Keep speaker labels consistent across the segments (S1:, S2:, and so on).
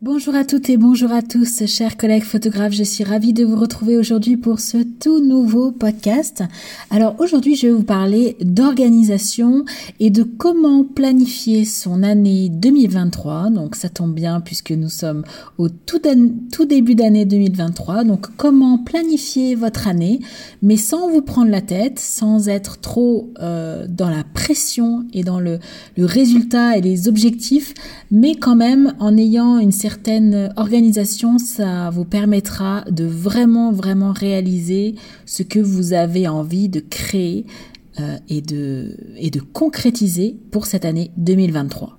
S1: Bonjour à toutes et bonjour à tous, chers collègues photographes. Je suis ravie de vous retrouver aujourd'hui pour ce tout nouveau podcast. Alors aujourd'hui, je vais vous parler d'organisation et de comment planifier son année 2023. Donc ça tombe bien puisque nous sommes au tout, début d'année 2023. Donc comment planifier votre année, mais sans vous prendre la tête, sans être trop euh, dans la pression et dans le, le résultat et les objectifs, mais quand même en ayant une certaine certaine organisation, ça vous permettra de vraiment, vraiment réaliser ce que vous avez envie de créer euh, et, de, et de concrétiser pour cette année 2023.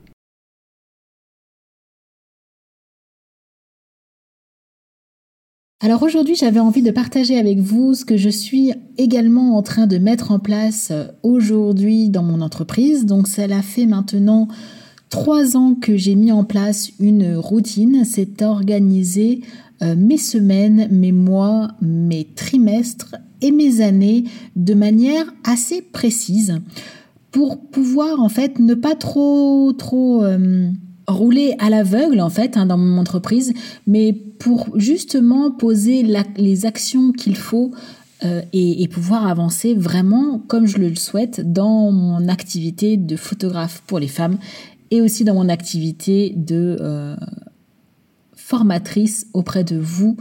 S1: Alors aujourd'hui, j'avais envie de partager avec vous ce que je suis également en train de mettre en place euh, aujourd'hui dans mon entreprise. Donc ça l'a fait maintenant trois ans que j'ai mis en place une routine, c'est organiser euh, mes semaines, mes mois, mes trimestres et mes années de manière assez précise pour pouvoir en fait ne pas trop trop euh, rouler à l'aveugle en fait hein, dans mon entreprise, mais pour justement poser les actions qu'il faut euh, et, et, pouvoir avancer vraiment comme je le souhaite dans mon activité de photographe pour les femmes et aussi dans mon activité de euh, formatrice auprès de vous,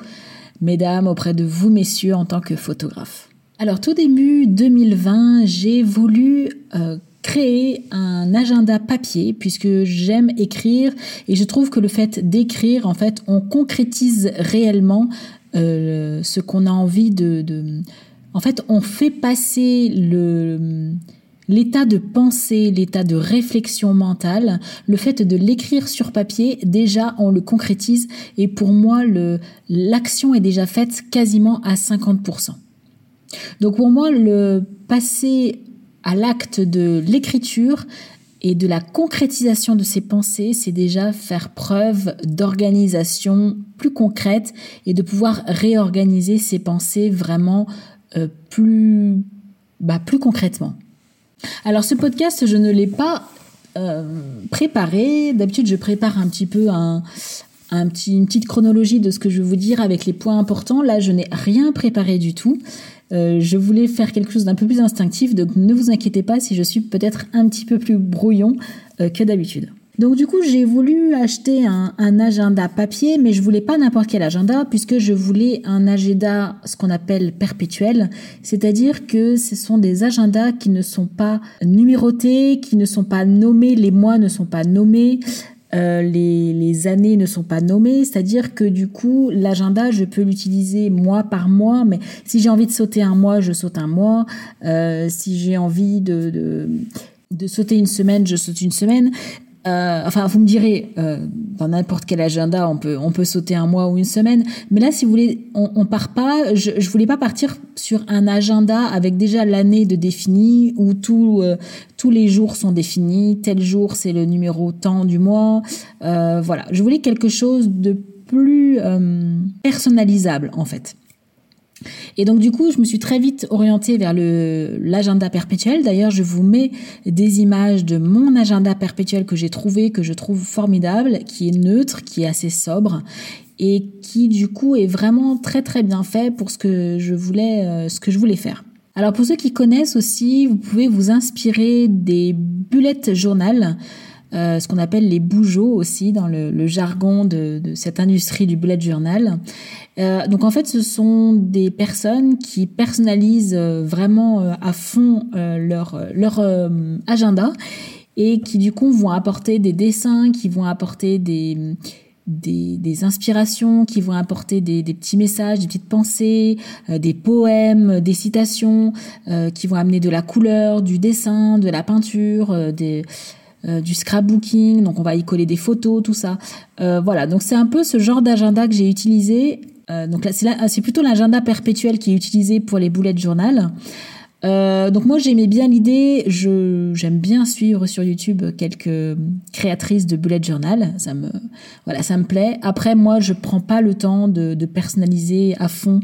S1: mesdames, auprès de vous, messieurs, en tant que photographe. Alors tout début 2020, j'ai voulu euh, créer un agenda papier puisque j'aime écrire et je trouve que le fait d'écrire, en fait, on concrétise réellement euh, ce qu'on a envie de, de... En fait, on fait passer le L'état de pensée, l'état de réflexion mentale, le fait de l'écrire sur papier, déjà on le concrétise et pour moi l'action est déjà faite quasiment à 50%. Donc pour moi le passer à l'acte de l'écriture et de la concrétisation de ses pensées, c'est déjà faire preuve d'organisation plus concrète et de pouvoir réorganiser ses pensées vraiment euh, plus, bah, plus concrètement. Alors ce podcast, je ne l'ai pas euh, préparé. D'habitude, je prépare un petit peu un, petit, une petite chronologie de ce que je vais vous dire avec les points importants. Là, je n'ai rien préparé du tout. Euh, je voulais faire quelque chose d'un peu plus instinctif, donc ne vous inquiétez pas si je suis peut-être un petit peu plus brouillon euh, que d'habitude. Donc du coup, j'ai voulu acheter un, agenda papier, mais je voulais pas n'importe quel agenda puisque je voulais un agenda ce qu'on appelle perpétuel, c'est-à-dire que ce sont des agendas qui ne sont pas numérotés, qui ne sont pas nommés, les mois ne sont pas nommés. Euh, les, années ne sont pas nommées, c'est-à-dire que du coup, l'agenda, je peux l'utiliser mois par mois, mais si j'ai envie de sauter un mois, je saute un mois. Euh, si j'ai envie de, de, sauter une semaine, je saute une semaine. Euh, enfin, vous me direz, euh, dans n'importe quel agenda, on peut, on peut sauter un mois ou une semaine. Mais là, si vous voulez, on, on part pas. Je, je voulais pas partir sur un agenda avec déjà l'année de défini où tout, euh, tous les jours sont définis. Tel jour, c'est le numéro temps du mois. voilà, je voulais quelque chose de plus personnalisable en fait. Et donc du coup, je me suis très vite orientée vers l'agenda perpétuel. D'ailleurs, je vous mets des images de mon agenda perpétuel que j'ai trouvé, que je trouve formidable, qui est neutre, qui est assez sobre et qui du coup est vraiment très très bien fait pour ce que je voulais euh, ce que je voulais faire. Alors pour ceux qui connaissent aussi, vous pouvez vous inspirer des bullet journal. Euh, ce qu'on appelle les bougeaux aussi dans le, jargon de, de, cette industrie du bullet journal. Euh, donc en fait, ce sont des personnes qui personnalisent euh, vraiment euh, à fond leur, leur agenda et qui du coup vont apporter des dessins, qui vont apporter des, des, des inspirations, qui vont apporter des, des, petits messages, des petites pensées, des poèmes, des citations, qui vont amener de la couleur, du dessin, de la peinture, des, du scrapbooking, donc on va y coller des photos, tout ça. Euh, voilà, donc c'est un peu ce genre d'agenda que j'ai utilisé euh, donc là, c'est plutôt l'agenda perpétuel qui est utilisé pour les boulettes journal. Euh, donc moi j'aimais bien l'idée, j'aime bien suivre sur YouTube quelques créatrices de bullet journal, ça me voilà ça me plaît. Après moi je prends pas le temps de, de personnaliser à fond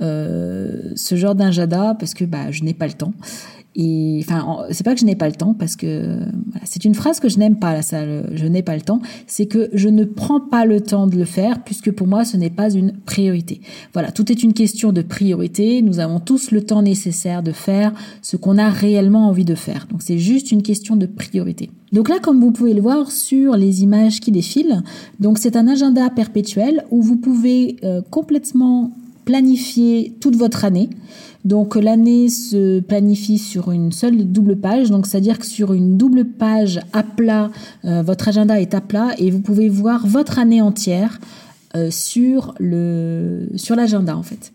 S1: euh, ce genre d'agenda parce que bah je n'ai pas le temps et enfin, c'est pas que je n'ai pas le temps parce que c'est une phrase que je n'aime pas. Là, ça, je n'ai pas le temps. C'est que je ne prends pas le temps de le faire puisque pour moi, ce n'est pas une priorité. Voilà, tout est une question de priorité. Nous avons tous le temps nécessaire de faire ce qu'on a réellement envie de faire. Donc, c'est juste une question de priorité. Donc là, comme vous pouvez le voir sur les images qui défilent, donc c'est un agenda perpétuel où vous pouvez euh, complètement planifier toute votre année. Donc l'année se planifie sur une seule double page, donc c'est-à-dire que sur une double page à plat, euh, votre agenda est à plat et vous pouvez voir votre année entière euh, sur le sur l'agenda en fait.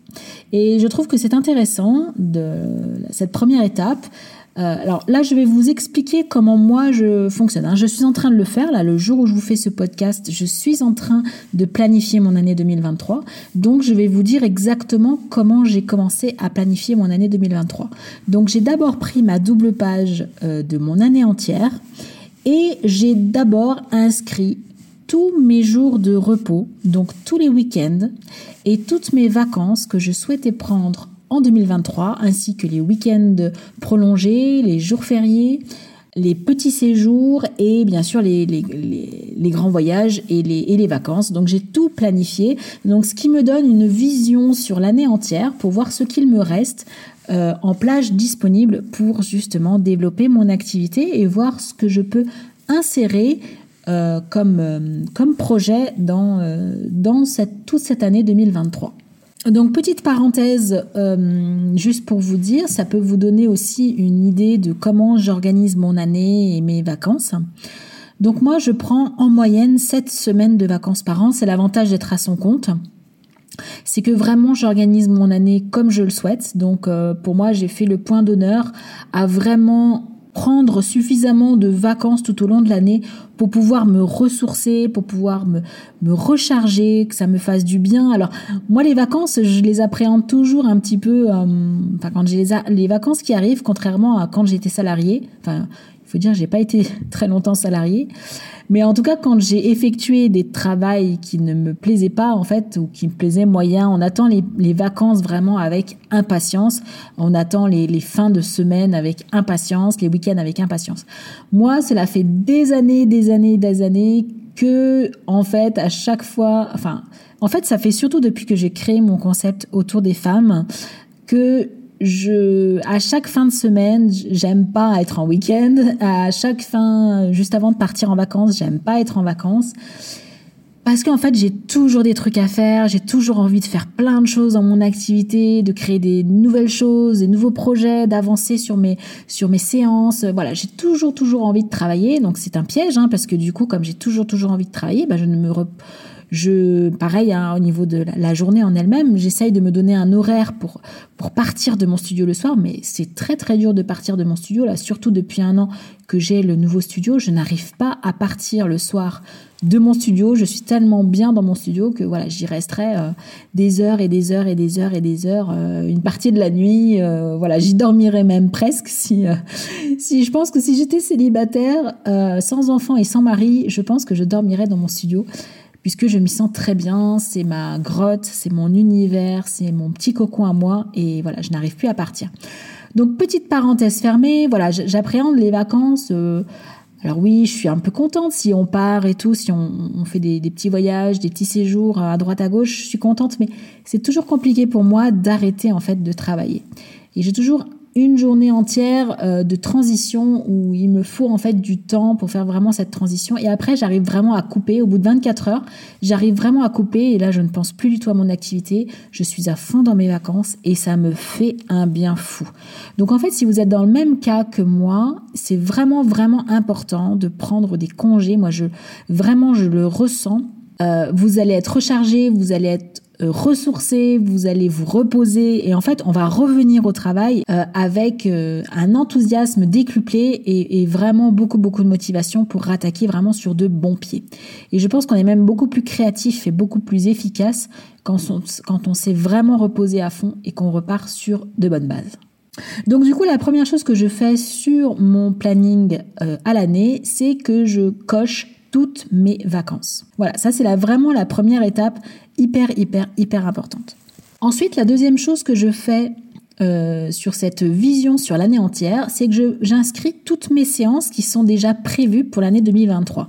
S1: Et je trouve que c'est intéressant de cette première étape euh, alors là, je vais vous expliquer comment moi je fonctionne. Hein. Je suis en train de le faire. Là, le jour où je vous fais ce podcast, je suis en train de planifier mon année 2023. Donc, je vais vous dire exactement comment j'ai commencé à planifier mon année 2023. Donc, j'ai d'abord pris ma double page euh, de mon année entière et j'ai d'abord inscrit tous mes jours de repos, donc tous les week-ends et toutes mes vacances que je souhaitais prendre en 2023, ainsi que les week-ends prolongés, les jours fériés, les petits séjours et bien sûr les, grands voyages et les, vacances. Donc j'ai tout planifié, donc ce qui me donne une vision sur l'année entière pour voir ce qu'il me reste euh, en plage disponible pour justement développer mon activité et voir ce que je peux insérer euh, comme, euh, comme projet dans, dans cette, toute cette année 2023. Donc petite parenthèse, euh, juste pour vous dire, ça peut vous donner aussi une idée de comment j'organise mon année et mes vacances. Donc moi, je prends en moyenne 7 semaines de vacances par an. C'est l'avantage d'être à son compte. C'est que vraiment, j'organise mon année comme je le souhaite. Donc euh, pour moi, j'ai fait le point d'honneur à vraiment prendre suffisamment de vacances tout au long de l'année pour pouvoir me ressourcer, pour pouvoir me, me recharger, que ça me fasse du bien. Alors moi les vacances, je les appréhende toujours un petit peu, euh, enfin quand j'ai les, les vacances qui arrivent, contrairement à quand j'étais salarié, enfin faut dire j'ai pas été très longtemps salarié, mais en tout cas, quand j'ai effectué des travails qui ne me plaisaient pas, en fait, ou qui me plaisaient moyen, on attend les, vacances vraiment avec impatience. On attend les, les, fins de semaine avec impatience, les week-ends avec impatience. Moi, cela fait des années, des années, des années que, en fait, à chaque fois, enfin, en fait, ça fait surtout depuis que j'ai créé mon concept autour des femmes que je, à chaque fin de semaine, j'aime pas être en week-end. À chaque fin, juste avant de partir en vacances, j'aime pas être en vacances. Parce qu'en fait, j'ai toujours des trucs à faire, j'ai toujours envie de faire plein de choses dans mon activité, de créer des nouvelles choses, des nouveaux projets, d'avancer sur mes, sur mes séances. Voilà, j'ai toujours, toujours envie de travailler. Donc c'est un piège, hein, parce que du coup, comme j'ai toujours, toujours envie de travailler, bah, je ne me, je, pareil, hein, au niveau de la, journée en elle-même, j'essaye de me donner un horaire pour, pour partir de mon studio le soir, mais c'est très très dur de partir de mon studio, là, surtout depuis un an que j'ai le nouveau studio, je n'arrive pas à partir le soir de mon studio. Je suis tellement bien dans mon studio que voilà, j'y resterai euh, des heures et des heures et des heures et des heures, euh, une partie de la nuit. Euh, voilà, j'y dormirai même presque si si je pense que si j'étais célibataire, sans enfant et sans mari, je pense que je dormirais dans mon studio puisque je m'y sens très bien, c'est ma grotte, c'est mon univers, c'est mon petit cocon à moi, et voilà, je n'arrive plus à partir. Donc petite parenthèse fermée, voilà, j'appréhende les vacances. Euh, alors oui, je suis un peu contente si on part et tout, si on, fait des, des, petits voyages, des petits séjours à droite à gauche, je suis contente, mais c'est toujours compliqué pour moi d'arrêter en fait de travailler. Et j'ai toujours une journée entière euh, de transition où il me faut en fait du temps pour faire vraiment cette transition. Et après, j'arrive vraiment à couper. Au bout de 24 heures, j'arrive vraiment à couper. Et là, je ne pense plus du tout à mon activité. Je suis à fond dans mes vacances et ça me fait un bien fou. Donc en fait, si vous êtes dans le même cas que moi, c'est vraiment, vraiment important de prendre des congés. Moi, je vraiment, je le ressens. Euh, vous allez être rechargé, vous allez être ressourcer, vous allez vous reposer et en fait on va revenir au travail euh, avec euh, un enthousiasme décuplé et, vraiment beaucoup beaucoup de motivation pour rattaquer vraiment sur de bons pieds. Et je pense qu'on est même beaucoup plus créatif et beaucoup plus efficace quand on, quand on s'est vraiment reposé à fond et qu'on repart sur de bonnes bases. Donc du coup, la première chose que je fais sur mon planning à l'année, c'est que je coche toutes mes vacances. Voilà, ça c'est vraiment la première étape hyper, hyper, hyper importante. Ensuite, la deuxième chose que je fais euh, sur cette vision sur l'année entière, c'est que j'inscris toutes mes séances qui sont déjà prévues pour l'année 2023.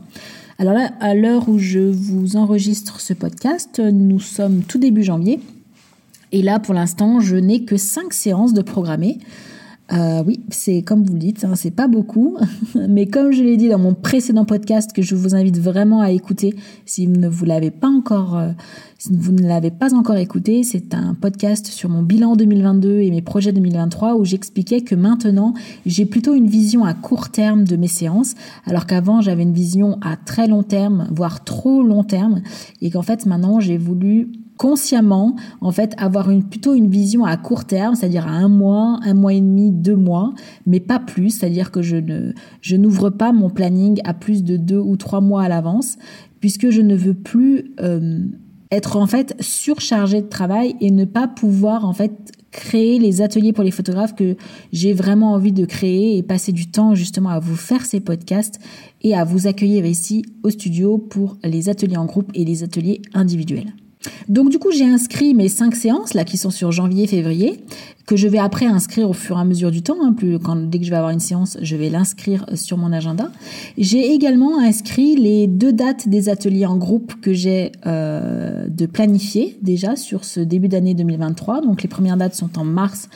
S1: Alors là, à l'heure où je vous enregistre ce podcast, nous sommes tout début janvier. Et là, pour l'instant, je n'ai que cinq séances de programmées. Euh, oui, c'est comme vous le dites, hein, c'est pas beaucoup, mais comme je l'ai dit dans mon précédent podcast que je vous invite vraiment à écouter si vous ne vous l'avez pas encore, euh, si vous ne l'avez pas encore écouté, c'est un podcast sur mon bilan 2022 et mes projets 2023 où j'expliquais que maintenant j'ai plutôt une vision à court terme de mes séances, alors qu'avant j'avais une vision à très long terme, voire trop long terme, et qu'en fait maintenant j'ai voulu consciemment, en fait, avoir plutôt une vision à court terme, c'est-à-dire à un mois, un mois et demi, deux mois, mais pas plus, c'est-à-dire que je ne, je n'ouvre pas mon planning à plus de deux ou trois mois à l'avance, puisque je ne veux plus euh, être en fait surchargé de travail et ne pas pouvoir en fait créer les ateliers pour les photographes que j'ai vraiment envie de créer et passer du temps justement à vous faire ces podcasts et à vous accueillir ici au studio pour les ateliers en groupe et les ateliers individuels. Donc du coup, j'ai inscrit mes cinq séances là qui sont sur janvier-février que je vais après inscrire au fur et à mesure du temps. Hein, plus quand dès que je vais avoir une séance, je vais l'inscrire sur mon agenda. J'ai également inscrit les deux dates des ateliers en groupe que j'ai euh, de planifier déjà sur ce début d'année 2023. Donc les premières dates sont en mars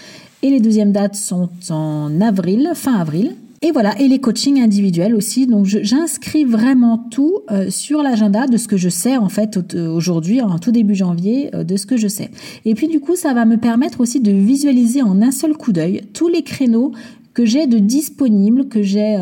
S1: et les deuxièmes dates sont en avril, fin avril. Et voilà, et les coachings individuels aussi. Donc j'inscris vraiment tout euh, sur l'agenda de ce que je sais en fait euh, aujourd'hui, en tout début janvier, euh, de ce que je sais. Et puis du coup, ça va me permettre aussi de visualiser en un seul coup d'œil tous les créneaux que j'ai de disponibles, que j'ai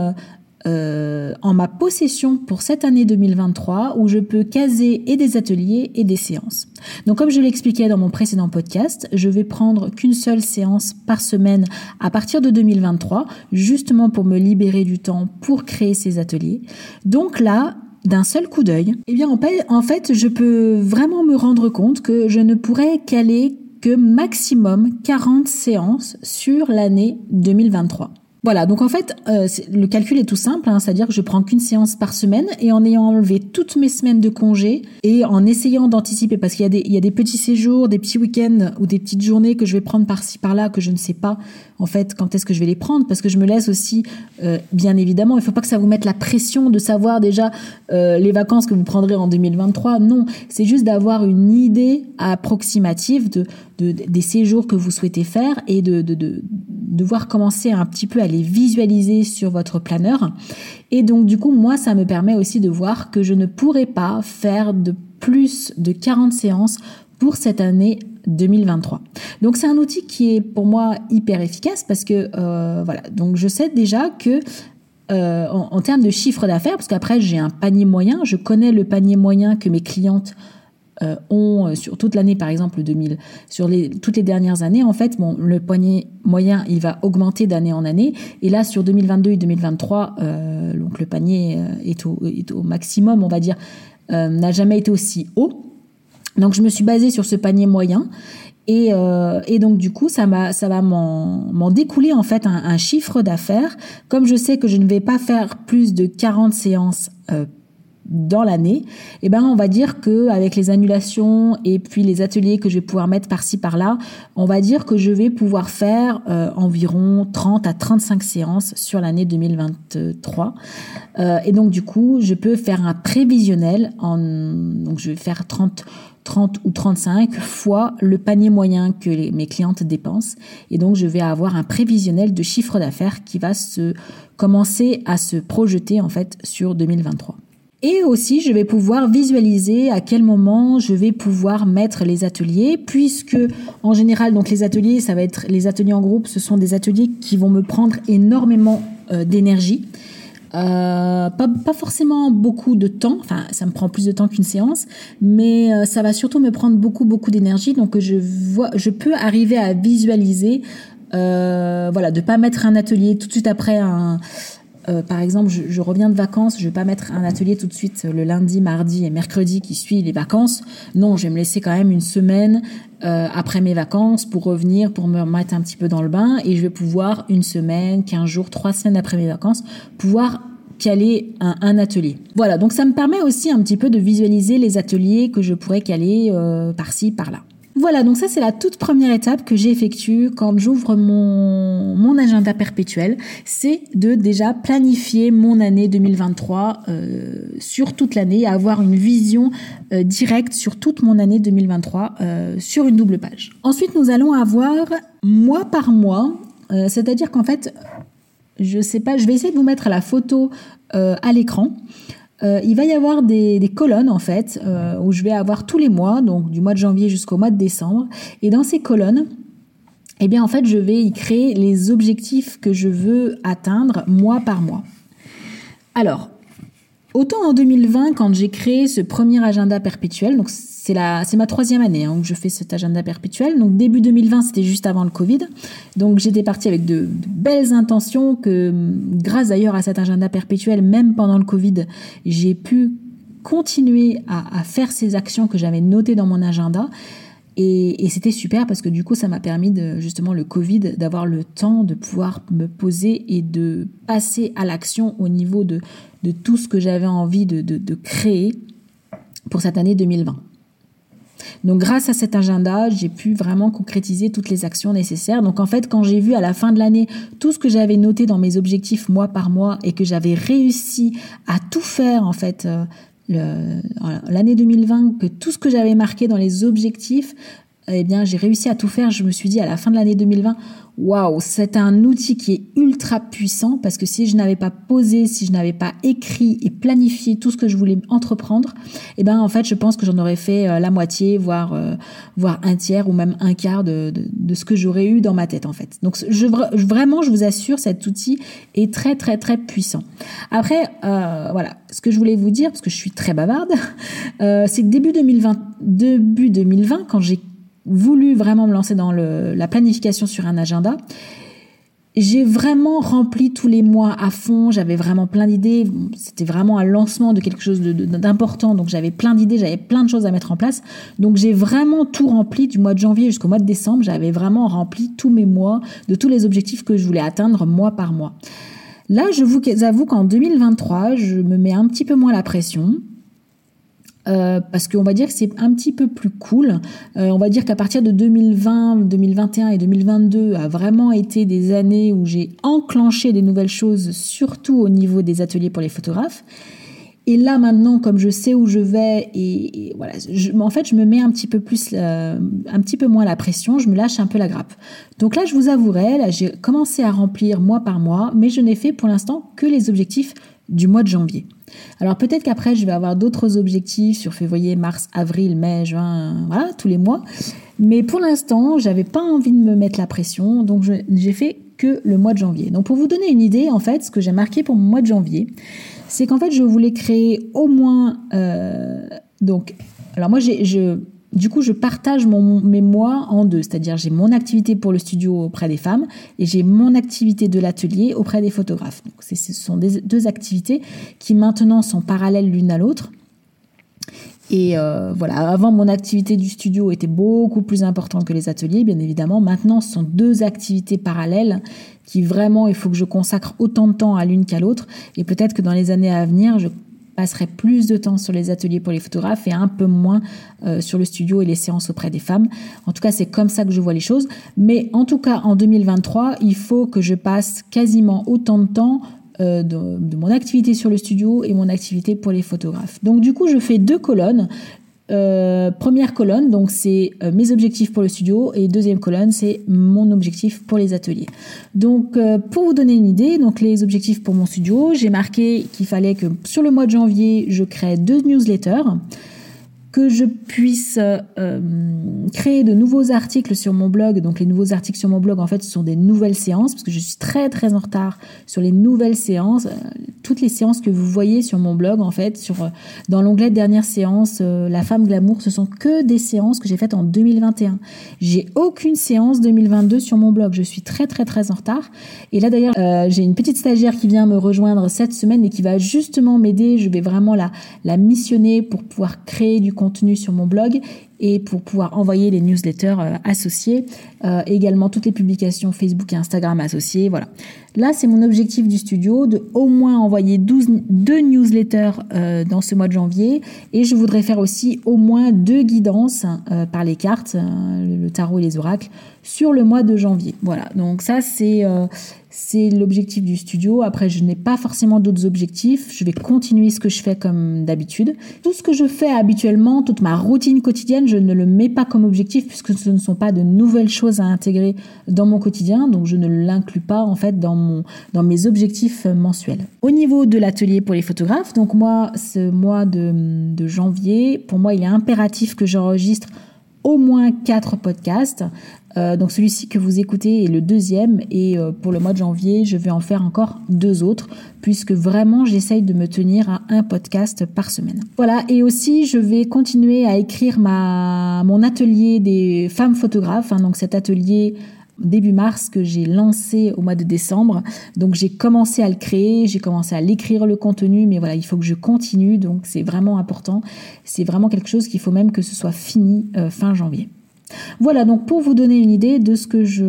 S1: euh, en ma possession pour cette année 2023 où je peux caser et des ateliers et des séances. Donc comme je l'expliquais dans mon précédent podcast, je vais prendre qu'une seule séance par semaine à partir de 2023, justement pour me libérer du temps pour créer ces ateliers. Donc là, d'un seul coup d'œil, eh bien en fait, je peux vraiment me rendre compte que je ne pourrais caler que maximum 40 séances sur l'année 2023. Voilà, donc en fait, euh, le calcul est tout simple, hein, c'est-à-dire que je prends qu'une séance par semaine et en ayant enlevé toutes mes semaines de congé et en essayant d'anticiper, parce qu'il y, a des, il y a des petits séjours, des petits week-ends ou des petites journées que je vais prendre par-ci par-là que je ne sais pas en fait quand est-ce que je vais les prendre, parce que je me laisse aussi, euh, bien évidemment, il ne faut pas que ça vous mette la pression de savoir déjà euh, les vacances que vous prendrez en 2023. Non, c'est juste d'avoir une idée approximative de, de, des séjours que vous souhaitez faire et de, de, de devoir commencer un petit peu à les visualiser sur votre planeur. Et donc du coup, moi, ça me permet aussi de voir que je ne pourrais pas faire de plus de 40 séances pour cette année 2023. Donc c'est un outil qui est pour moi hyper efficace parce que euh, voilà, donc je sais déjà que euh, en, termes de chiffre d'affaires, parce qu'après j'ai un panier moyen, je connais le panier moyen que mes clientes euh, ont sur toute l'année, par exemple 2000, sur les, toutes les dernières années, en fait, bon, le poignet moyen, il va augmenter d'année en année. Et là, sur 2022 et 2023, euh, donc le panier est au, est au, maximum, on va dire, n'a jamais été aussi haut. Donc, je me suis basée sur ce panier moyen. Et, et, donc du coup, ça, ça va m'en découler en fait un, un chiffre d'affaires. Comme je sais que je ne vais pas faire plus de 40 séances euh, dans l'année, eh ben on va dire que avec les annulations et puis les ateliers que je vais pouvoir mettre par-ci par-là, on va dire que je vais pouvoir faire euh, environ 30 à 35 séances sur l'année 2023. Euh, et donc du coup, je peux faire un prévisionnel en donc je vais faire 30 30 ou 35 fois le panier moyen que mes clientes dépensent. Et donc, je vais avoir un prévisionnel de chiffre d'affaires qui va se commencer à se projeter, en fait, sur 2023. Et aussi, je vais pouvoir visualiser à quel moment je vais pouvoir mettre les ateliers, puisque en général, donc les ateliers, ça va être les ateliers en groupe, ce sont des ateliers qui vont me prendre énormément euh, d'énergie. Euh, pas, pas, forcément beaucoup de temps, enfin ça me prend plus de temps qu'une séance, mais euh, ça va surtout me prendre beaucoup beaucoup d'énergie, donc je vois, je peux arriver à visualiser, euh, voilà, de pas mettre un atelier tout de suite après un, euh, par exemple, je, je, reviens de vacances, je vais pas mettre un atelier tout de suite le lundi, mardi et mercredi qui suit les vacances. Non, je vais me laisser quand même une semaine euh, après mes vacances pour revenir, pour me remettre un petit peu dans le bain et je vais pouvoir une semaine, quinze jours, trois semaines après mes vacances, pouvoir caler un, un, atelier. Voilà, donc ça me permet aussi un petit peu de visualiser les ateliers que je pourrais caler euh, par-ci, par-là. Voilà, donc ça c'est la toute première étape que j'effectue quand j'ouvre mon, agenda perpétuel, c'est de déjà planifier mon année 2023 euh, sur toute l'année, avoir une vision euh, directe sur toute mon année 2023 euh, sur une double page. Ensuite, nous allons avoir mois par mois, c'est-à-dire qu'en fait, je sais pas, je vais essayer de vous mettre la photo à l'écran. Euh, il va y avoir des, colonnes en fait euh, où je vais avoir tous les mois, donc du mois de janvier jusqu'au mois de décembre. Et dans ces colonnes, eh bien en fait, je vais y créer les objectifs que je veux atteindre mois par mois. Alors, autant en 2020, quand j'ai créé ce premier agenda perpétuel, donc c'est la, c'est ma troisième année hein, où je fais cet agenda perpétuel. Donc début 2020, c'était juste avant le Covid. Donc j'étais partie avec de, belles intentions que, grâce d'ailleurs à cet agenda perpétuel, même pendant le Covid, j'ai pu continuer à, faire ces actions que j'avais notées dans mon agenda. Et, c'était super parce que du coup, ça m'a permis de, justement, le Covid, d'avoir le temps de pouvoir me poser et de passer à l'action au niveau de, tout ce que j'avais envie de, de créer pour cette année 2020. Donc grâce à cet agenda, j'ai pu vraiment concrétiser toutes les actions nécessaires. Donc en fait, quand j'ai vu à la fin de l'année tout ce que j'avais noté dans mes objectifs mois par mois et que j'avais réussi à tout faire en fait euh, l'année 2020, que tout ce que j'avais marqué dans les objectifs, eh bien j'ai réussi à tout faire. Je me suis dit à la fin de l'année 2020, waouh, c'est un outil qui est ultra puissant parce que si je n'avais pas posé, si je n'avais pas écrit et planifié tout ce que je voulais entreprendre, eh ben en fait, je pense que j'en aurais fait euh, la moitié, voire euh, voire un tiers ou même un quart de, de, ce que j'aurais eu dans ma tête en fait. Donc je, vraiment, je vous assure, cet outil est très très très puissant. Après, euh, voilà, ce que je voulais vous dire parce que je suis très bavarde, c'est que début 2020, début 2020, quand j'ai voulu vraiment me lancer dans la planification sur un agenda, j'ai vraiment rempli tous les mois à fond, j'avais vraiment plein d'idées, c'était vraiment un lancement de quelque chose d'important, donc j'avais plein d'idées, j'avais plein de choses à mettre en place. Donc j'ai vraiment tout rempli du mois de janvier jusqu'au mois de décembre, j'avais vraiment rempli tous mes mois de tous les objectifs que je voulais atteindre mois par mois. Là, je vous avoue qu'en 2023, je me mets un petit peu moins la pression. Euh, parce qu'on va dire que c'est un petit peu plus cool. Euh, on va dire qu'à partir de 2020, 2021 et 2022 a vraiment été des années où j'ai enclenché des nouvelles choses, surtout au niveau des ateliers pour les photographes. Et là maintenant, comme je sais où je vais et, voilà, en fait, je me mets un petit peu plus, euh, un petit peu moins la pression, je me lâche un peu la grappe. Donc là, je vous avouerai, j'ai commencé à remplir mois par mois, mais je n'ai fait pour l'instant que les objectifs du mois de janvier. Alors peut-être qu'après, je vais avoir d'autres objectifs sur février, mars, avril, mai, juin, voilà, tous les mois. Mais pour l'instant, j'avais pas envie de me mettre la pression, donc j'ai fait que le mois de janvier. Donc pour vous donner une idée, en fait, ce que j'ai marqué pour mon mois de janvier, c'est qu'en fait, je voulais créer au moins, euh, donc, alors moi, je, du coup, je partage mon, mes mois en deux, c'est-à-dire j'ai mon activité pour le studio auprès des femmes et j'ai mon activité de l'atelier auprès des photographes. Donc, ce sont deux activités qui maintenant sont parallèles l'une à l'autre. Et euh, voilà, avant mon activité du studio était beaucoup plus importante que les ateliers, bien évidemment. Maintenant, ce sont deux activités parallèles qui vraiment, il faut que je consacre autant de temps à l'une qu'à l'autre. Et peut-être que dans les années à venir, je passerai plus de temps sur les ateliers pour les photographes et un peu moins euh, sur le studio et les séances auprès des femmes. En tout cas, c'est comme ça que je vois les choses. Mais en tout cas, en 2023, il faut que je passe quasiment autant de temps euh, de, mon activité sur le studio et mon activité pour les photographes. Donc du coup, je fais deux colonnes. Euh, première colonne, donc c'est euh, mes objectifs pour le studio et deuxième colonne, c'est mon objectif pour les ateliers. Donc euh, pour vous donner une idée, donc les objectifs pour mon studio, j'ai marqué qu'il fallait que sur le mois de janvier, je crée deux newsletters que je puisse euh, créer de nouveaux articles sur mon blog. Donc les nouveaux articles sur mon blog, en fait, ce sont des nouvelles séances, parce que je suis très très en retard sur les nouvelles séances. Euh, toutes les séances que vous voyez sur mon blog, en fait, sur euh, dans l'onglet dernière séance, La femme glamour, ce sont que des séances que j'ai faites en 2021. J'ai aucune séance 2022 sur mon blog. Je suis très très très en retard. Et là d'ailleurs, j'ai une petite stagiaire qui vient me rejoindre cette semaine et qui va justement m'aider. Je vais vraiment la, la missionner pour pouvoir créer du contenu contenu sur mon blog et pour pouvoir envoyer les newsletters euh, associés, euh, également toutes les publications Facebook et Instagram associées. Voilà. Là, c'est mon objectif du studio de au moins envoyer 12, deux newsletters euh, dans ce mois de janvier et je voudrais faire aussi au moins deux guidances par les cartes, le tarot et les oracles sur le mois de janvier. Voilà. Donc ça, c'est c'est l'objectif du studio. Après, je n'ai pas forcément d'autres objectifs. Je vais continuer ce que je fais comme d'habitude. Tout ce que je fais habituellement, toute ma routine quotidienne, je ne le mets pas comme objectif puisque ce ne sont pas de nouvelles choses à intégrer dans mon quotidien. Donc, je ne l'inclus pas en fait dans, mon, dans mes objectifs mensuels. Au niveau de l'atelier pour les photographes, donc moi, ce mois de, de janvier, pour moi, il est impératif que j'enregistre au moins quatre podcasts. Euh, donc celui-ci que vous écoutez est le deuxième et euh, pour le mois de janvier, je vais en faire encore deux autres puisque vraiment j'essaye de me tenir à un podcast par semaine. Voilà, et aussi je vais continuer à écrire ma, mon atelier des femmes photographes, hein, donc cet atelier début mars que j'ai lancé au mois de décembre. Donc j'ai commencé à le créer, j'ai commencé à l'écrire le contenu, mais voilà, il faut que je continue, donc c'est vraiment important. C'est vraiment quelque chose qu'il faut même que ce soit fini euh, fin janvier. Voilà donc pour vous donner une idée de ce que je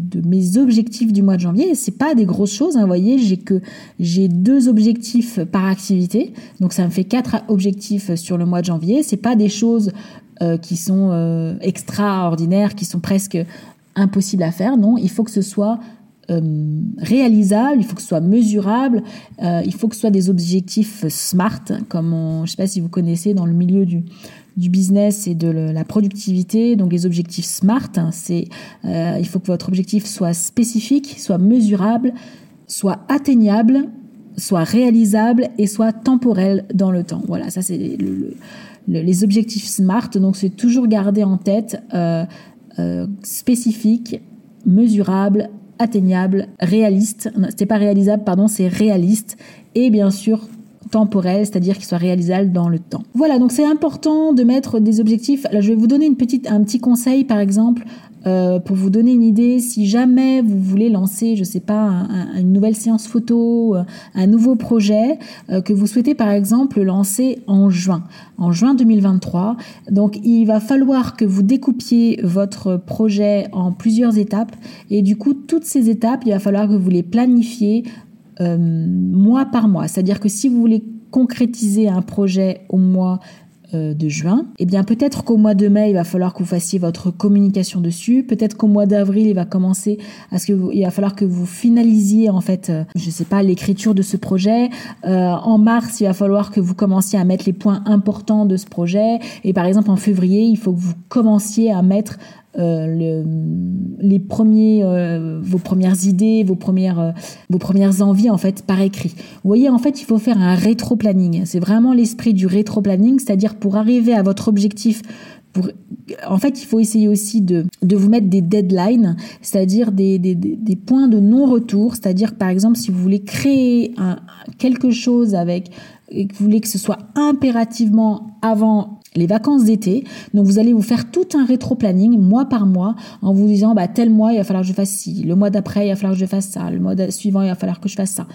S1: de mes objectifs du mois de janvier, c'est pas des grosses choses, hein, vous voyez, j'ai que j'ai deux objectifs par activité. Donc ça me fait quatre objectifs sur le mois de janvier, c'est pas des choses euh, qui sont euh, extraordinaires, qui sont presque impossibles à faire, non, il faut que ce soit euh, réalisable, il faut que ce soit mesurable, il faut que ce soit des objectifs smart, comme on, je ne sais pas si vous connaissez dans le milieu du, du business et de la productivité. Donc les objectifs SMART, hein, c'est euh, il faut que votre objectif soit spécifique, soit mesurable, soit atteignable, soit réalisable et soit temporel dans le temps. Voilà, ça c'est les objectifs SMART. Donc c'est toujours garder en tête euh, euh, spécifique, mesurable, atteignable, réaliste. C'était pas réalisable, pardon, c'est réaliste et bien sûr temporel, c'est-à-dire qu'il soit réalisable dans le temps. Voilà, donc c'est important de mettre des objectifs. Je vais vous donner une petite, un petit conseil, par exemple, euh, pour vous donner une idée. Si jamais vous voulez lancer, je sais pas, une nouvelle séance photo, euh, un nouveau projet euh, que vous souhaitez, par exemple, lancer en juin, en juin 2023. Donc, il va falloir que vous découpiez votre projet en plusieurs étapes. Et du coup, toutes ces étapes, il va falloir que vous les planifiez euh, mois par mois. C'est-à-dire que si vous voulez concrétiser un projet au mois euh, de juin, eh bien peut-être qu'au mois de mai, il va falloir que vous fassiez votre communication dessus. Peut-être qu'au mois d'avril, il va commencer à ce que va falloir que vous finalisiez en fait, euh, je sais pas, l'écriture de ce projet. en mars, il va falloir que vous commenciez à mettre les points importants de ce projet. Et par exemple, en février, il faut que vous commenciez à mettre euh, le, les premiers, euh, vos premières idées, vos premières, euh, vos premières envies en fait par écrit. Vous voyez, en fait, il faut faire un rétro-planning. C'est vraiment l'esprit du rétro-planning, c'est-à-dire pour arriver à votre objectif. Pour, en fait, il faut essayer aussi de, de vous mettre des deadlines, c'est-à-dire des, des, des, points de non-retour. C'est-à-dire, par exemple, si vous voulez créer quelque chose avec et que vous voulez que ce soit impérativement avant les vacances d'été. Donc vous allez vous faire tout un rétro-planning mois par mois en vous disant bah tel mois il va falloir que je fasse ci, le mois d'après il va falloir que je fasse ça, le mois suivant il va falloir que je fasse ça.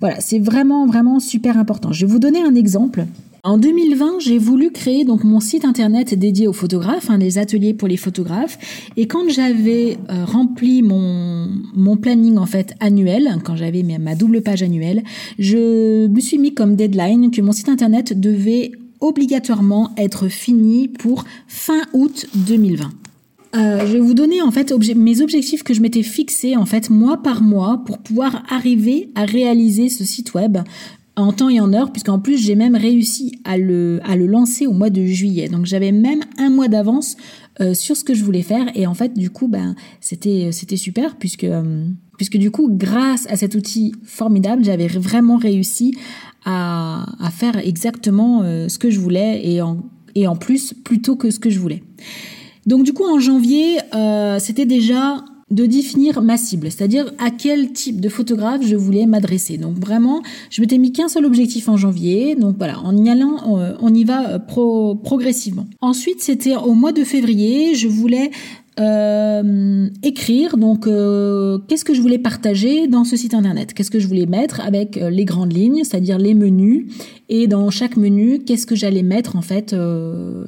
S1: Voilà, c'est vraiment vraiment super important. Je vais vous donner un exemple. En 2020, j'ai voulu créer donc mon site internet dédié aux photographes, hein, des ateliers pour les photographes. Et quand j'avais euh, rempli mon, mon planning en fait annuel, quand j'avais ma double page annuelle, je me suis mis comme deadline que mon site internet devait obligatoirement être fini pour fin août 2020. Euh, je vais vous donner en fait mes objectifs que je m'étais fixés en fait mois par mois pour pouvoir arriver à réaliser ce site web en temps et en heure puisqu'en plus j'ai même réussi à le, lancer au mois de juillet donc j'avais même un mois d'avance euh, sur ce que je voulais faire et en fait du coup ben c'était c'était super puisque euh, puisque du coup grâce à cet outil formidable j'avais vraiment réussi à, faire exactement euh, ce que je voulais et en, et en plus plutôt que ce que je voulais. Donc du coup en janvier, euh, c'était déjà de définir ma cible, c'est-à-dire à quel type de photographe je voulais m'adresser. Donc vraiment, je m'étais mis qu'un seul objectif en janvier. Donc voilà, en y allant, on y va progressivement. Ensuite, c'était au mois de février, je voulais euh, écrire donc euh, qu'est-ce que je voulais partager dans ce site internet? Qu'est-ce que je voulais mettre avec euh, les grandes lignes c'est-à-dire les menus? Et dans chaque menu qu'est-ce que j'allais mettre en fait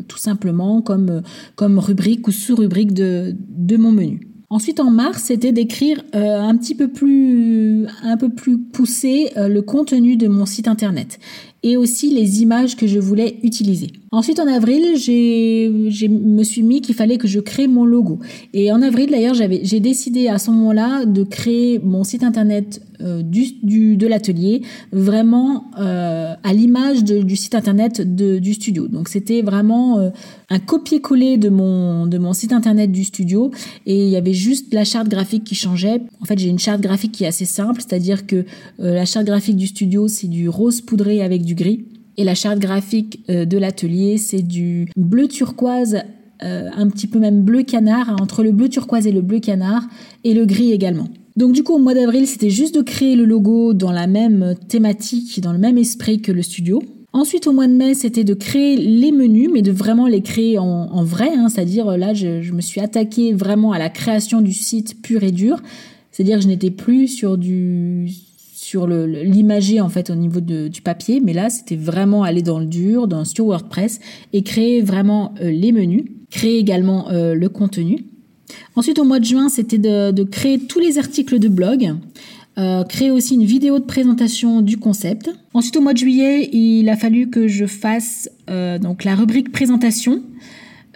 S1: tout simplement comme rubrique ou sous-rubrique de, de mon menu. Ensuite, en mars, c'était d'écrire un petit peu plus, un peu plus poussé le contenu de mon site internet et aussi les images que je voulais utiliser. Ensuite, en avril, j'ai, me suis mis qu'il fallait que je crée mon logo. Et en avril, d'ailleurs, j'ai décidé à ce moment-là de créer mon site internet euh, du, du, de l'atelier, vraiment euh, à l'image du site internet de, du studio. Donc, c'était vraiment euh, un copier-coller de mon, de mon site internet du studio. Et il y avait juste la charte graphique qui changeait. En fait, j'ai une charte graphique qui est assez simple, c'est-à-dire que la charte graphique du studio, c'est du rose poudré avec du gris. Et la charte graphique euh, de l'atelier, c'est du bleu turquoise, euh, un petit peu même bleu canard, hein, entre le bleu turquoise et le bleu canard, et le gris également. Donc du coup, au mois d'avril, c'était juste de créer le logo dans la même thématique, dans le même esprit que le studio. Ensuite, au mois de mai, c'était de créer les menus, mais de vraiment les créer en, vrai, hein, c'est-à-dire là, je, me suis attaquée vraiment à la création du site pur et dur, c'est-à-dire je n'étais plus sur du sur l'imager en fait au niveau du papier, mais là c'était vraiment aller dans le dur, dans sur WordPress et créer vraiment euh, les menus, créer également euh, le contenu. Ensuite au mois de juin c'était de, créer tous les articles de blog, euh, créer aussi une vidéo de présentation du concept. Ensuite au mois de juillet il a fallu que je fasse donc la rubrique présentation,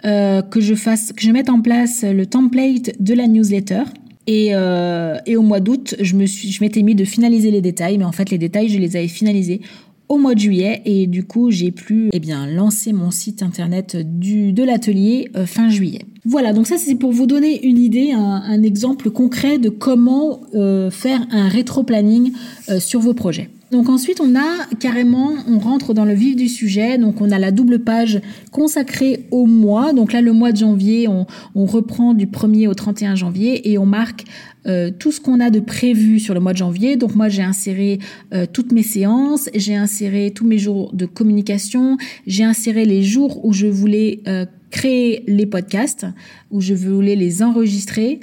S1: que je fasse, que je mette en place le template de la newsletter. Et, euh, et, au mois d'août, je me suis, je m'étais mis de finaliser les détails, mais en fait, les détails, je les avais finalisés au mois de juillet et du coup, j'ai pu eh bien lancer mon site internet du de l'atelier euh, fin juillet. Voilà, donc ça c'est pour vous donner une idée, un, exemple concret de comment euh, faire un rétro-planning sur vos projets. Donc ensuite, on a carrément, on rentre dans le vif du sujet. Donc on a la double page consacrée au mois. Donc là, le mois de janvier, on, on reprend du 1er au 31 janvier et on marque euh, tout ce qu'on a de prévu sur le mois de janvier. Donc moi, j'ai inséré euh, toutes mes séances, j'ai inséré tous mes jours de communication, j'ai inséré les jours où je voulais euh, créer les podcasts, où je voulais les enregistrer.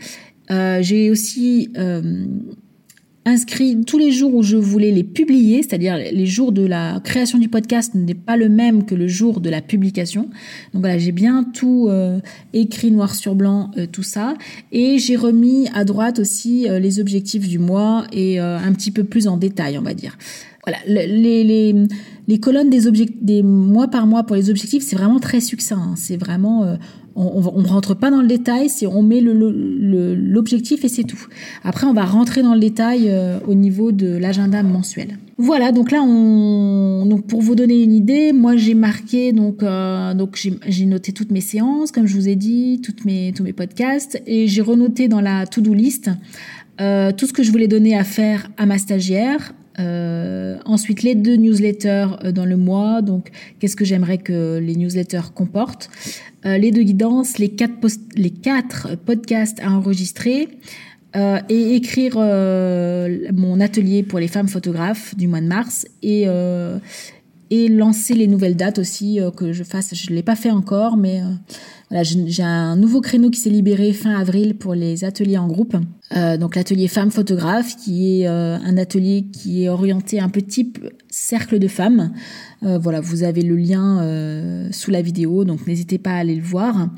S1: j'ai aussi inscrit tous les jours où je voulais les publier, c'est-à-dire les jours de la création du podcast n'est pas le même que le jour de la publication. Donc voilà, j'ai bien tout euh, écrit noir sur blanc, euh, tout ça. Et j'ai remis à droite aussi euh, les objectifs du mois et un petit peu plus en détail, on va dire. Voilà, les, les, les colonnes des, des mois par mois pour les objectifs, c'est vraiment très succinct. Hein. C'est vraiment on, ne rentre pas dans le détail, c'est on met l'objectif et c'est tout. Après, on va rentrer dans le détail euh, au niveau de l'agenda mensuel. Voilà, donc là, on, donc pour vous donner une idée, moi j'ai marqué donc euh, donc j'ai noté toutes mes séances, comme je vous ai dit, toutes mes tous mes podcasts, et j'ai renoté dans la to-do list euh, tout ce que je voulais donner à faire à ma stagiaire, euh, ensuite, les deux newsletters euh, dans le mois. Donc, qu'est-ce que j'aimerais que les newsletters comportent? Euh, Les deux guidances, les quatre, les quatre podcasts à enregistrer. Et écrire mon atelier pour les femmes photographes du mois de mars et, et lancer les nouvelles dates aussi que je fasse. Je ne l'ai pas fait encore, mais j'ai un nouveau créneau qui s'est libéré fin avril pour les ateliers en groupe. Euh, donc l'atelier femmes photographes, qui est euh, un atelier qui est orienté un peu type cercle de femmes. Euh, voilà, vous avez le lien sous la vidéo, donc n'hésitez pas à aller le voir.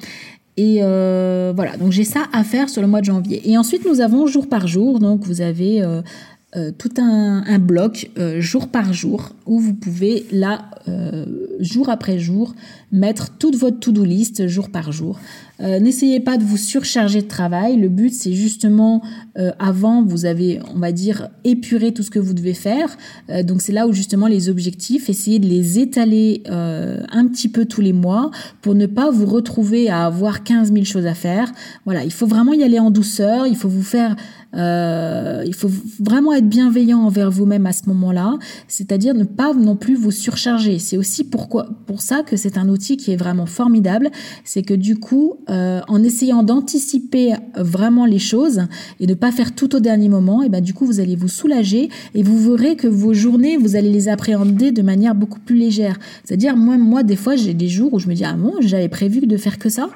S1: Et voilà, donc j'ai ça à faire sur le mois de janvier. Et ensuite, nous avons jour par jour. Donc vous avez tout un, bloc euh, jour par jour où vous pouvez là euh, jour après jour mettre toute votre to-do list jour par jour. N'essayez pas de vous surcharger de travail. Le but c'est justement avant vous avez on va dire épuré tout ce que vous devez faire. donc c'est là où justement les objectifs essayez de les étaler un petit peu tous les mois pour ne pas vous retrouver à avoir 15 000 choses à faire. Voilà il faut vraiment y aller en douceur. Il faut vous faire Euh, il faut vraiment être bienveillant envers vous-même à ce moment-là, c'est-à-dire ne pas non plus vous surcharger. C'est aussi pourquoi, pour ça que c'est un outil qui est vraiment formidable. C'est que du coup, euh, en essayant d'anticiper vraiment les choses et de pas faire tout au dernier moment, et ben du coup vous allez vous soulager et vous verrez que vos journées, vous allez les appréhender de manière beaucoup plus légère. C'est-à-dire moi, moi des fois j'ai des jours où je me dis ah bon j'avais prévu de faire que ça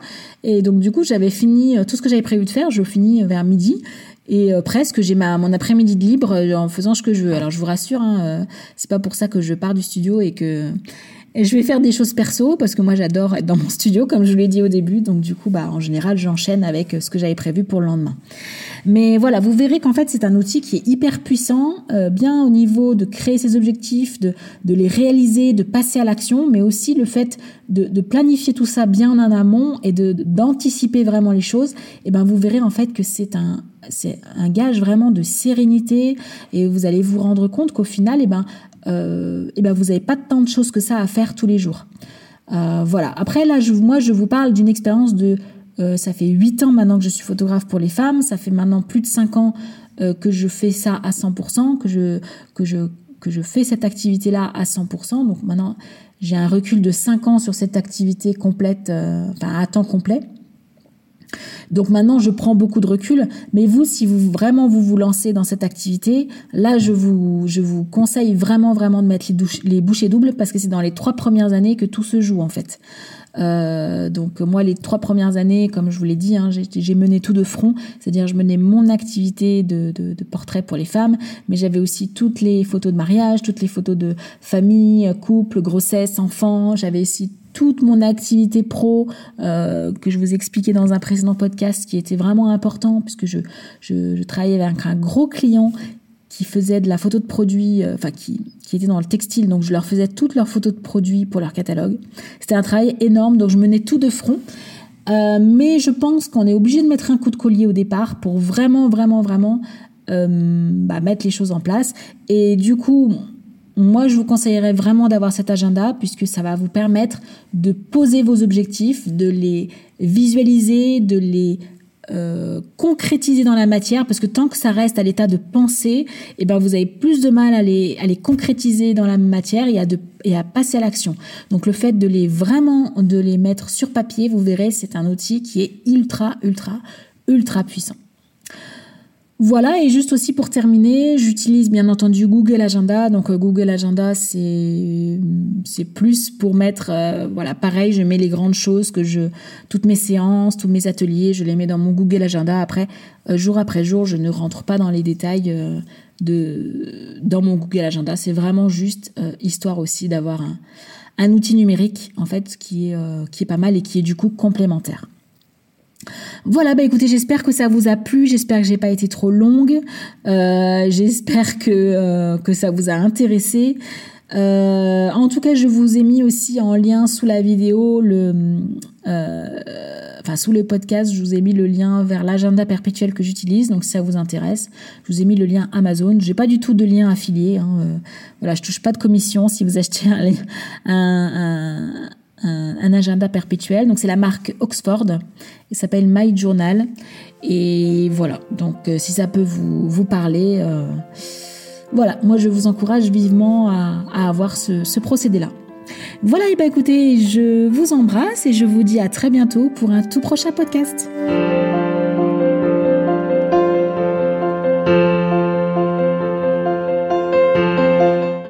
S1: et donc du coup j'avais fini tout ce que j'avais prévu de faire, je finis vers midi et euh, presque, j'ai ma mon après-midi de libre euh, en faisant ce que je veux. Alors je vous rassure, hein, euh, c'est pas pour ça que je pars du studio et que et je vais faire des choses perso parce que moi j'adore être dans mon studio comme je vous l'ai dit au début. Donc du coup, bah en général, j'enchaîne avec ce que j'avais prévu pour le lendemain. Mais voilà, vous verrez qu'en fait c'est un outil qui est hyper puissant, euh, bien au niveau de créer ses objectifs, de, de les réaliser, de passer à l'action, mais aussi le fait de, planifier tout ça bien en amont et de d'anticiper vraiment les choses. Et ben vous verrez en fait que c'est un c'est un gage vraiment de sérénité et vous allez vous rendre compte qu'au final, eh ben euh, et ben vous n'avez pas tant de choses que ça à faire tous les jours. Euh, voilà. Après là, je, moi, je vous parle d'une expérience de euh, ça fait 8 ans maintenant que je suis photographe pour les femmes. Ça fait maintenant plus de 5 ans que je fais ça à 100%, que je, que je, que je fais cette activité-là à 100%. Donc maintenant, j'ai un recul de 5 ans sur cette activité complète, enfin à temps complet. Donc maintenant, je prends beaucoup de recul. Mais vous, si vous vraiment vous vous lancez dans cette activité, là, je vous, je vous conseille vraiment, vraiment de mettre les, bouchées doubles parce que c'est dans les trois premières années que tout se joue en fait. Euh, donc moi, les trois premières années, comme je vous l'ai dit, hein, j'ai mené tout de front, c'est-à-dire je menais mon activité de, de, portrait pour les femmes, mais j'avais aussi toutes les photos de mariage, toutes les photos de famille, couple, grossesse, enfants. J'avais aussi toute mon activité pro euh, que je vous expliquais dans un précédent podcast qui était vraiment important puisque je, travaillais avec un gros client qui faisait de la photo de produits, euh, enfin qui, qui était dans le textile, donc je leur faisais toutes leurs photos de produits pour leur catalogue. C'était un travail énorme, donc je menais tout de front. Euh, mais je pense qu'on est obligé de mettre un coup de collier au départ pour vraiment, vraiment, vraiment euh, bah, mettre les choses en place. Et du coup, moi, je vous conseillerais vraiment d'avoir cet agenda puisque ça va vous permettre de poser vos objectifs, de les visualiser, de les euh, concrétiser dans la matière parce que tant que ça reste à l'état de pensée, eh ben vous avez plus de mal à les, concrétiser dans la matière et à, de, et à passer à l'action. Donc le fait de les vraiment de les mettre sur papier, vous verrez, c'est un outil qui est ultra ultra ultra puissant. Voilà, et juste aussi pour terminer, j'utilise bien entendu Google Agenda. Donc euh, Google Agenda, c'est plus pour mettre, euh, voilà, pareil, je mets les grandes choses que je, toutes mes séances, tous mes ateliers, je les mets dans mon Google Agenda. Après, euh, jour après jour, je ne rentre pas dans les détails de dans mon Google Agenda. C'est vraiment juste histoire aussi d'avoir un, un outil numérique en fait qui est qui est pas mal et qui est du coup complémentaire. Voilà, bah écoutez, j'espère que ça vous a plu, j'espère que j'ai pas été trop longue, euh, j'espère que, euh, que ça vous a intéressé. Euh, en tout cas, je vous ai mis aussi en lien sous la vidéo le, enfin sous le podcast, je vous ai mis le lien vers l'agenda perpétuel que j'utilise. Donc si ça vous intéresse, je vous ai mis le lien Amazon. J'ai pas du tout de lien affilié. Hein, voilà, je touche pas de commission si vous achetez un, agenda perpétuel. Donc c'est la marque Oxford. Il s'appelle My Journal. Et voilà. Donc euh, si ça peut vous, parler, euh, voilà. Moi je vous encourage vivement à, avoir ce, procédé-là. Voilà, et bah écoutez, je vous embrasse et je vous dis à très bientôt pour un tout prochain podcast.